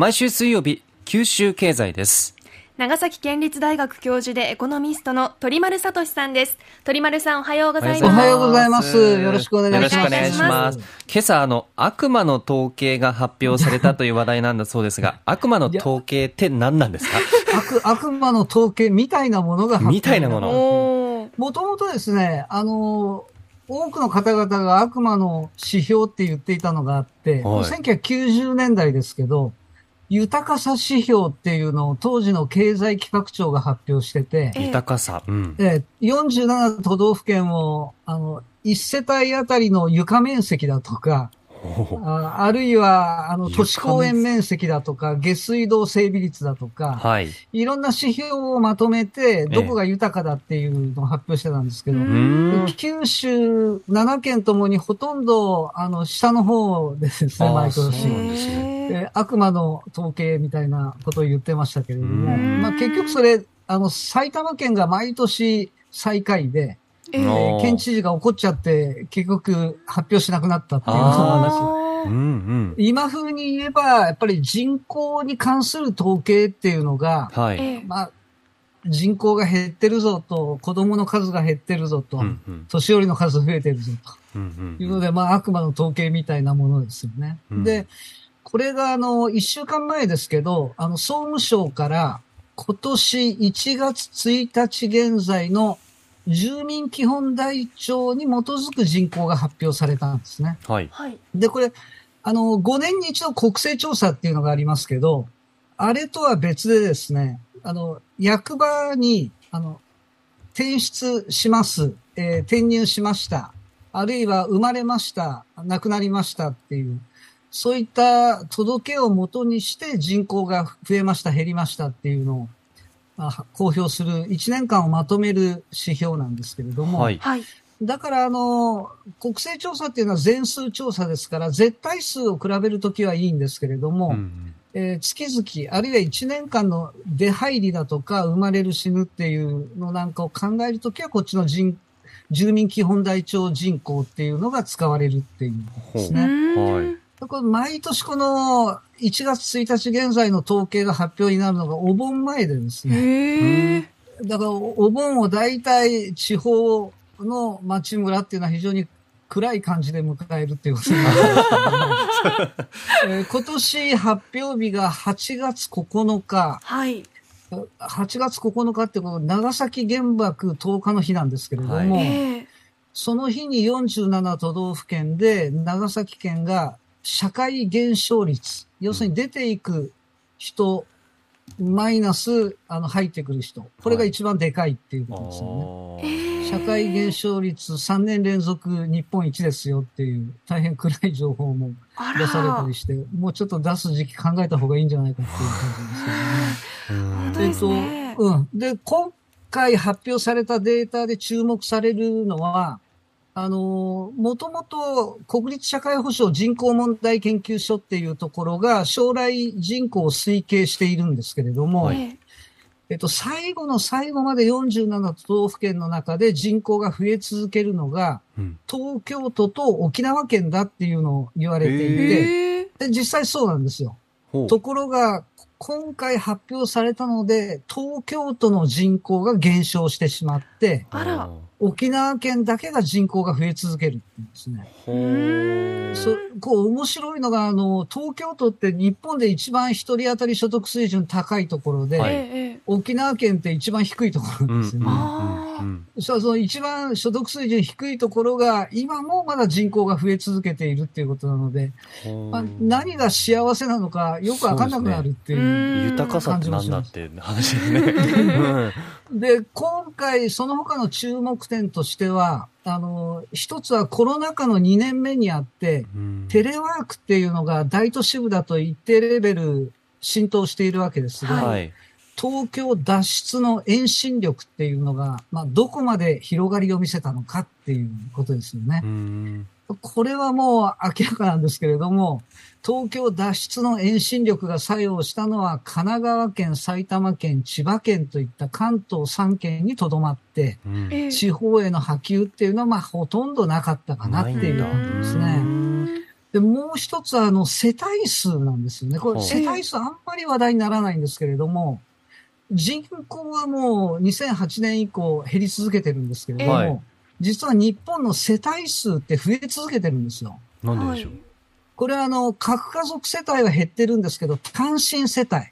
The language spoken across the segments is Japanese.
毎週水曜日、九州経済です。長崎県立大学教授でエコノミストの鳥丸聡さんです。鳥丸さんおはようございます。おはようございます。よろしくお願いします。よろしくお願いします。今朝、あの、悪魔の統計が発表されたという話題なんだそうですが、悪魔の統計って何なんですか？悪悪魔の統計みたいなものが発表みたいなもの。もともとですね、あの、多くの方々が悪魔の指標って言っていたのがあって、はい。1990年代ですけど、豊かさ指標っていうのを当時の経済企画庁が発表してて、ええ豊かさ。うん。えー47都道府県を、あの、1世帯あたりの床面積だとか、ああるいは、あの、床都市公園面積だとか、下水道整備率だとか、はい。いろんな指標をまとめて、どこが豊かだっていうのを発表してたんですけど、ううーん。九州7県ともにほとんど、あの、下の方でですね、毎そう年。なんですねえー悪魔の統計みたいなことを言ってましたけれども、うん。まあ結局それ、あの、埼玉県が毎年最下位で、えー。ー。県知事が怒っちゃって、結局発表しなくなったっていうことなんですよ。あー。うんうん。今風に言えば、やっぱり人口に関する統計っていうのが、はい。ええ。まあ、人口が減ってるぞと、子供の数が減ってるぞと、うんうん。年寄りの数増えてるぞうんというので、まあ悪魔の統計みたいなものですよね。うん。で、これがあの、一週間前ですけど、あの、総務省から今年1月1日現在の住民基本台帳に基づく人口が発表されたんですね。はい。はい。で、これ、あの、5年に一度国勢調査っていうのがありますけど、あれとは別でですね、あの、役場に、あの、転出します、えー転入しました、あるいは生まれました、亡くなりましたっていう、そういった届けをもとにして人口が増えました、減りましたっていうのを、あ公表する1年間をまとめる指標なんですけれども、はい。はい。だから、あの、国勢調査っていうのは全数調査ですから、絶対数を比べるときはいいんですけれども、うんえー月々、あるいは1年間の出入りだとか、生まれる死ぬっていうのなんかを考えるときは、こっちの人、住民基本台帳人口っていうのが使われるっていうんですうね。はい毎年この1月1日現在の統計が発表になるのがお盆前でですね。だから、お盆を大体地方の町村っていうのは非常に暗い感じで迎えるっていうことになるんです今年発表日が8月9日、はい。8月9日ってこの長崎原爆10日の日なんですけれども、はいええ。その日に47都道府県で長崎県が社会減少率、要するに出ていく人、マイナス、あの、入ってくる人。これが一番でかいっていうことですよね。あー社会減少率3年連続日本一ですよっていう大変暗い情報もあ出されたらり。して、もうちょっと出す時期考えた方がいいんじゃないかっていう感じですけどね。うん本当ですねうん。で、今回発表されたデータで注目されるのは、あの、もともと国立社会保障人口問題研究所っていうところが将来人口を推計しているんですけれども、えええっと、最後の最後まで47都道府県の中で人口が増え続けるのが、うん東京都と沖縄県だっていうのを言われていて。で実際そうなんですよ。ところが、今回発表されたので、東京都の人口が減少してしまって、あら。沖縄県だけが人口が増え続けるっていうんですね。そこう面白いのが、あの、東京都って日本で一番一人当たり所得水準高いところで、はい。沖縄県って一番低いところなんですよね。あーうんそうその一番所得水準低いところが、今もまだ人口が増え続けているっていうことなので、うんまあ、何が幸せなのかよくわかんなくなるっていう。うん豊かさって何だって話ですね。うんで、今回その他の注目点としては、あの、一つはコロナ禍の2年目にあって、うんテレワークっていうのが大都市部だと一定レベル浸透しているわけですが、はい。東京脱出の遠心力っていうのが、まあ、どこまで広がりを見せたのかっていうことですよねう。んこれはもう明らかなんですけれども、東京脱出の遠心力が作用したのは神奈川県、埼玉県、千葉県といった関東3県にとどまって、地方への波及っていうのはまあほとんどなかったかなっていう感じですね。で、もう一つは、あの、世帯数なんですよね。これ、世帯数あんまり話題にならないんですけれども、人口はもう2008年以降減り続けてるんですけれども、はい実は日本の世帯数って増え続けてるんですよ。なんででしょう？これはあの、核家族世帯は減ってるんですけど、単身世帯。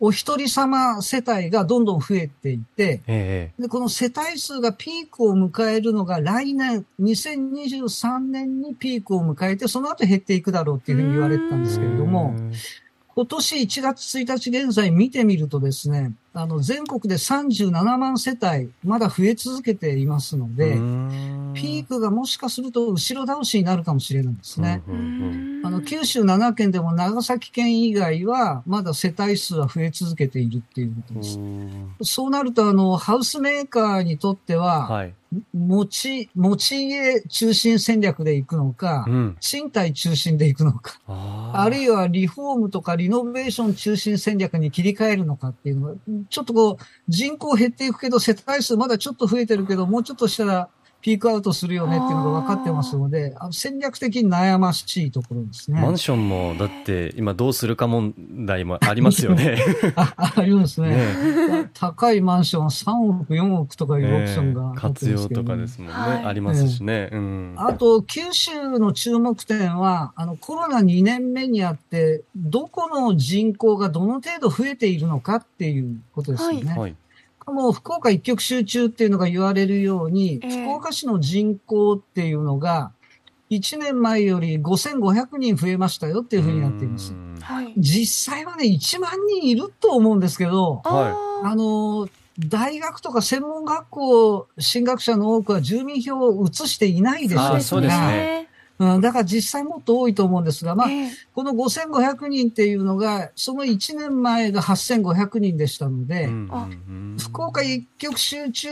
お一人様世帯がどんどん増えていて、ええで、この世帯数がピークを迎えるのが来年、2023年にピークを迎えて、その後減っていくだろうっていうふうに言われてたんですけれども、今年1月1日現在見てみるとですね、あの、全国で37万世帯、まだ増え続けていますので、ピークがもしかすると後ろ倒しになるかもしれないですね。あの、九州7県でも長崎県以外は、まだ世帯数は増え続けているっていうことうです。んそうなると、あの、ハウスメーカーにとっては、はい。持ち、持ち家中心戦略で行くのかう、ん。賃貸中心で行くのか、ああるいいはリフォームとかリノベーション中心戦略に切り替えるのかっていうのが、ちょっとこう、人口減っていくけど、世帯数まだちょっと増えてるけど、もうちょっとしたらピークアウトするよねっていうのが分かってますので、あの戦略的に悩ましいところですね。マンションも、だって、今どうするか問題もありますよね。あありますね。ね高いマンションは3億、4億とかいうオプションがええあって活用とかですもんね。はいありますしね。うん。あと、九州の注目点は、あの、コロナ2年目にあって、どこの人口がどの程度増えているのかっていうことですよね。はい。もう福岡一極集中っていうのが言われるように、ええ。福岡市の人口っていうのが、1年前より5500人増えましたよっていうふうになっています。実際はね、1万人いると思うんですけど、はあの、大学とか専門学校進学者の多くは住民票を移していないでしょあそうですねうん、だから実際もっと多いと思うんですが、まあ、ええ。この5500人っていうのが、その1年前が8500人でしたので、うんあうん。福岡一極集中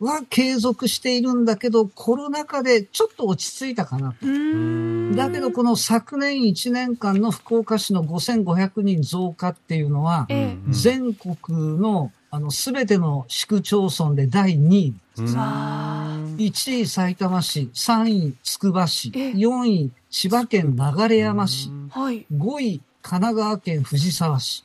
は継続しているんだけど、コロナ禍でちょっと落ち着いたかなと。うーん。だけど、この昨年1年間の福岡市の5500人増加っていうのは、全国のあの全ての市区町村で第2位。うん。わ1位埼玉市、3位つくば市、え4位千葉県流山市、はい。5位神奈川県藤沢市。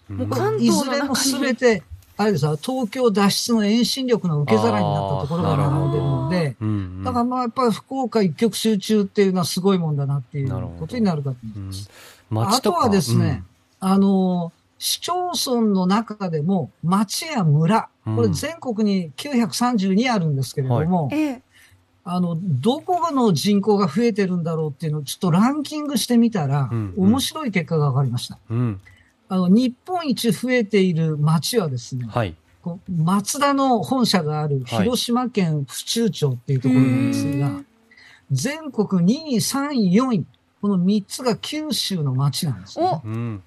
いずれもすべて、あれですよ、東京脱出の遠心力の受け皿になったところが並んでるので、うんうん。だからまあやっぱり福岡一極集中っていうのはすごいもんだなっていうことになるかと思うんいます。街とか。あとはですね、あの、市町村の中でも町や村、これうん。全国に932あるんですけれども、ええ。あの、どこの人口が増えてるんだろうっていうのをちょっとランキングしてみたら、うんうん面白い結果が分かりました。うんうんあの、日本一増えている町はですね、はい。こう松田の本社があるはい広島県府中町っていうところなんですが、うーん全国2位、3位、4位、この3つが九州の町なんです、ねお。うん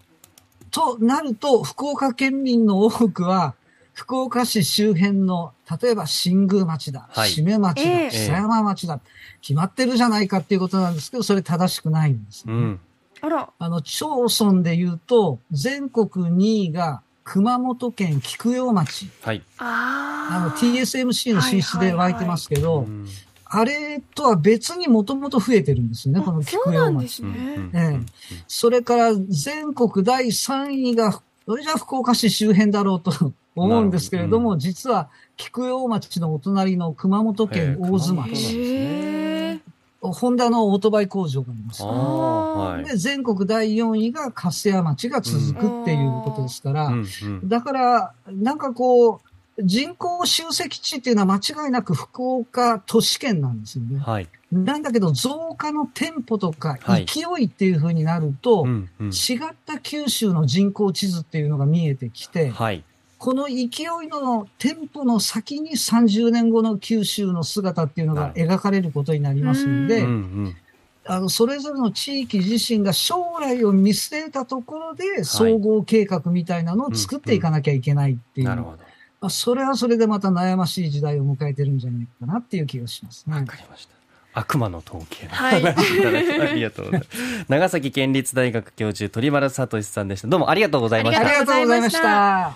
となると、福岡県民の多くは、福岡市周辺の、例えば新宮町だ、はい締め町だ、ええ久山町だ、決まってるじゃないかっていうことなんですけど、それ正しくないんです、ねうんあら。あの、町村で言うと、全国2位が熊本県菊陽町。はい。あの、TSMC の進出で湧いてますけど、うんあれとは別にもともと増えてるんですよね、この菊陽町。なんですね。ええそれから全国第3位が、それじゃ福岡市周辺だろうと思うんですけれども、なる実は菊陽町のお隣の熊本県大津町。ホンダのオートバイ工場がありますはい。で、全国第4位が粕屋町が続くっていうことですから、うんうんだから、なんかこう、人口集積地っていうのは間違いなく福岡都市圏なんですよね。はい。なんだけど、増加のテンポとかはい勢いっていう風になると、うんうん違った九州の人口地図っていうのが見えてきて、はい。この勢いのテンポの先に30年後の九州の姿っていうのが描かれることになりますので、うんうんあの、それぞれの地域自身が将来を見据えたところで、総合計画みたいなのを作っていかなきゃいけないっていう。なるほど。まあ、それはそれでまた悩ましい時代を迎えてるんじゃないかなっていう気がしますね。わかりました。悪魔の統計のはい話いただきありがとうございます。長崎県立大学教授鳥丸聡さんでした。どうもありがとうございましたあり。がとうございました。